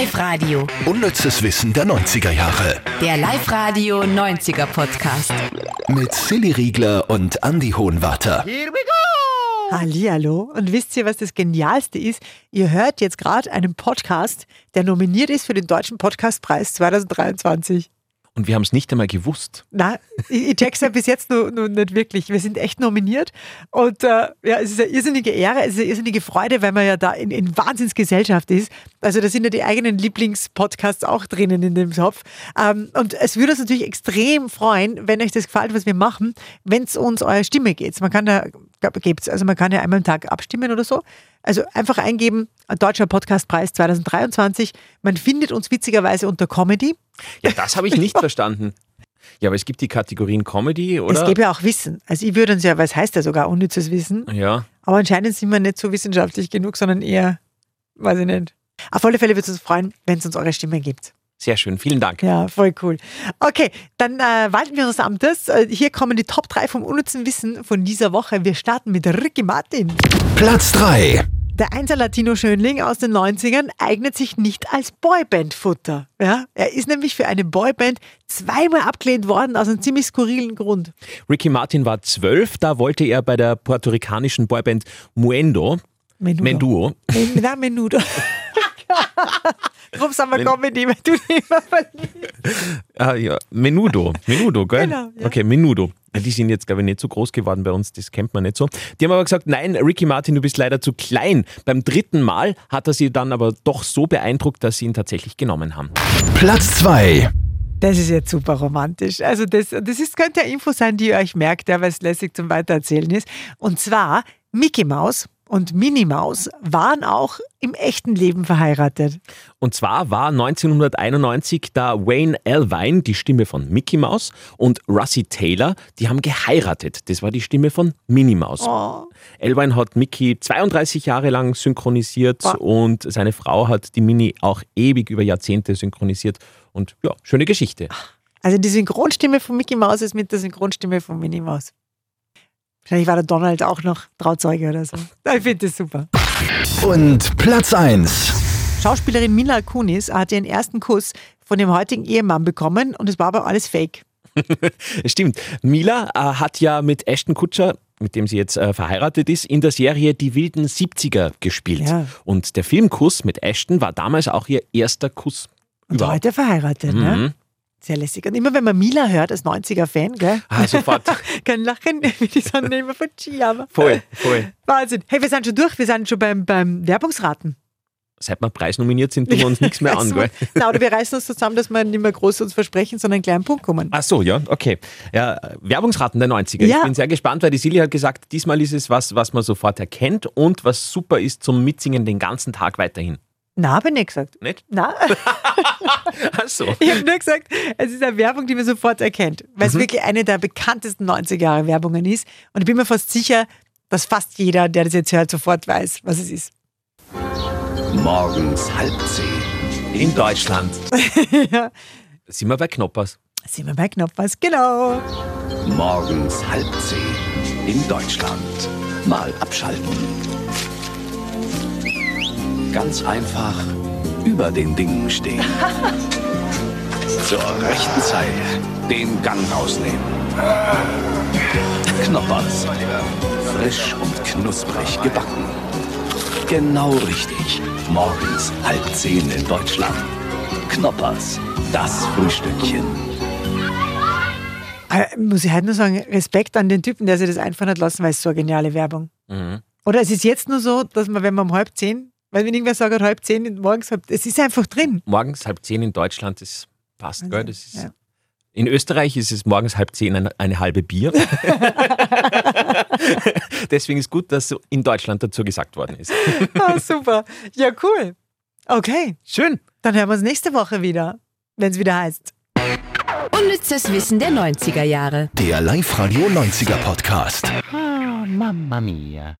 Live-Radio. Unnützes Wissen der 90er Jahre. Der Live-Radio 90er Podcast. Mit Silly Riegler und Andy Hohenwarter. Hallihallo. Und wisst ihr, was das Genialste ist? Ihr hört jetzt gerade einen Podcast, der nominiert ist für den Deutschen Podcastpreis 2023. Und wir haben es nicht einmal gewusst. Na, ich, ich check's ja bis jetzt noch, noch nicht wirklich. Wir sind echt nominiert. Und äh, ja, es ist eine irrsinnige Ehre, es ist eine irrsinnige Freude, weil man ja da in, in Wahnsinnsgesellschaft ist. Also da sind ja die eigenen Lieblingspodcasts auch drinnen in dem Topf. Ähm, und es würde uns natürlich extrem freuen, wenn euch das gefällt, was wir machen, wenn es uns eure Stimme geht. Man kann da, gibt's, also man kann ja einmal am Tag abstimmen oder so. Also einfach eingeben, Deutscher Podcastpreis 2023. Man findet uns witzigerweise unter Comedy. Ja, das habe ich nicht verstanden. Ja, aber es gibt die Kategorien Comedy, oder? Es gäbe ja auch Wissen. Also ich würde uns ja, weil es heißt ja sogar unnützes Wissen. Ja. Aber anscheinend sind wir nicht so wissenschaftlich genug, sondern eher, weiß ich nicht. Auf alle Fälle würde es uns freuen, wenn es uns eure Stimme gibt. Sehr schön, vielen Dank. Ja, voll cool. Okay, dann äh, walten wir unseres Amtes. Äh, hier kommen die Top 3 vom unnützen Wissen von dieser Woche. Wir starten mit Ricky Martin. Platz 3. Der Einser Latino-Schönling aus den 90ern eignet sich nicht als Boyband-Futter. Ja? Er ist nämlich für eine Boyband zweimal abgelehnt worden aus einem ziemlich skurrilen Grund. Ricky Martin war zwölf, da wollte er bei der puerto-ricanischen Boyband Muendo, Menudo. Menduo, Men, na, Menudo. Warum sagen wir Comedy, wenn du dich immer verliebst? ah, ja, Menudo, Menudo, gell? Genau, ja. Okay, Menudo. Die sind jetzt, glaube ich, nicht so groß geworden bei uns, das kennt man nicht so. Die haben aber gesagt, nein, Ricky Martin, du bist leider zu klein. Beim dritten Mal hat er sie dann aber doch so beeindruckt, dass sie ihn tatsächlich genommen haben. Platz 2. Das ist jetzt super romantisch. Also das, das ist, könnte ja Info sein, die ihr euch merkt, ja, weil es lässig zum Weitererzählen ist. Und zwar Mickey Mouse und Minnie Maus waren auch im echten Leben verheiratet. Und zwar war 1991 da Wayne Elvine, die Stimme von Mickey Mouse, und Russie Taylor, die haben geheiratet. Das war die Stimme von Minnie Maus. Oh. Elvine hat Mickey 32 Jahre lang synchronisiert Wow. und seine Frau hat die Minnie auch ewig über Jahrzehnte synchronisiert. Und ja, schöne Geschichte. Also die Synchronstimme von Mickey Mouse ist mit der Synchronstimme von Minnie Maus. Wahrscheinlich war der Donald auch noch Trauzeuge oder so. Ich finde das super. Und Platz 1. Schauspielerin Mila Kunis hat ihren ersten Kuss von dem heutigen Ehemann bekommen und es war aber alles fake. Stimmt. Mila äh, hat ja mit Ashton Kutscher, mit dem sie jetzt äh, verheiratet ist, in der Serie Die wilden 70er gespielt. Ja. Und der Filmkuss mit Ashton war damals auch ihr erster Kuss Und überhaupt. heute verheiratet, ne? Sehr lässig. Und immer wenn man Mila hört, als 90er-Fan, gell? Ah, sofort. Kann lachen, wie die Sonne immer von Chiama. Voll, voll. Wahnsinn. Hey, wir sind schon durch. Wir sind schon beim, beim Werbungsraten. Seit wir preisnominiert sind, tun wir uns nichts mehr an, gell? Na, oder wir reißen uns zusammen, dass wir nicht mehr groß uns versprechen, sondern einen kleinen Punkt kommen. Ach so, ja, okay. Ja, Werbungsraten der 90er. Ja. Ich bin sehr gespannt, weil die Silly hat gesagt, diesmal ist es was, was man sofort erkennt und was super ist zum Mitsingen den ganzen Tag weiterhin. Na, habe ich nicht gesagt. Nicht? Na, Ach so. ich habe nur gesagt, es ist eine Werbung, die man sofort erkennt, weil es Mhm. wirklich eine der bekanntesten 90er-Jahre-Werbungen ist. Und ich bin mir fast sicher, dass fast jeder, der das jetzt hört, sofort weiß, was es ist. Morgens halb zehn. In Deutschland. ja. Sind wir bei Knoppers. Sind wir bei Knoppers, genau. Morgens halb zehn. In Deutschland. Mal abschalten. Ganz einfach über den Dingen stehen. Zur rechten Zeit den Gang rausnehmen. Knoppers. Frisch und knusprig gebacken. Genau richtig. Morgens halb zehn in Deutschland. Knoppers. Das Frühstückchen. Aber muss ich halt nur sagen, Respekt an den Typen, der sich das einfallen hat lassen, weil es so eine geniale Werbung. Mhm. Oder es ist jetzt nur so, dass man, wenn man um halb zehn, weil wenn irgendwer sagt, halb zehn morgens, halb, es ist einfach drin. Morgens halb zehn in Deutschland ist passt, gell? Das ist, ja. In Österreich ist es morgens halb zehn eine, eine halbe Bier. Deswegen ist gut, dass so in Deutschland dazu gesagt worden ist. Ah, super. Ja, cool. Okay, Schön. dann hören wir uns nächste Woche wieder, wenn es wieder heißt. Unnützes Wissen der 90er Jahre. Der Live-Radio 90er Podcast. Mamma mia.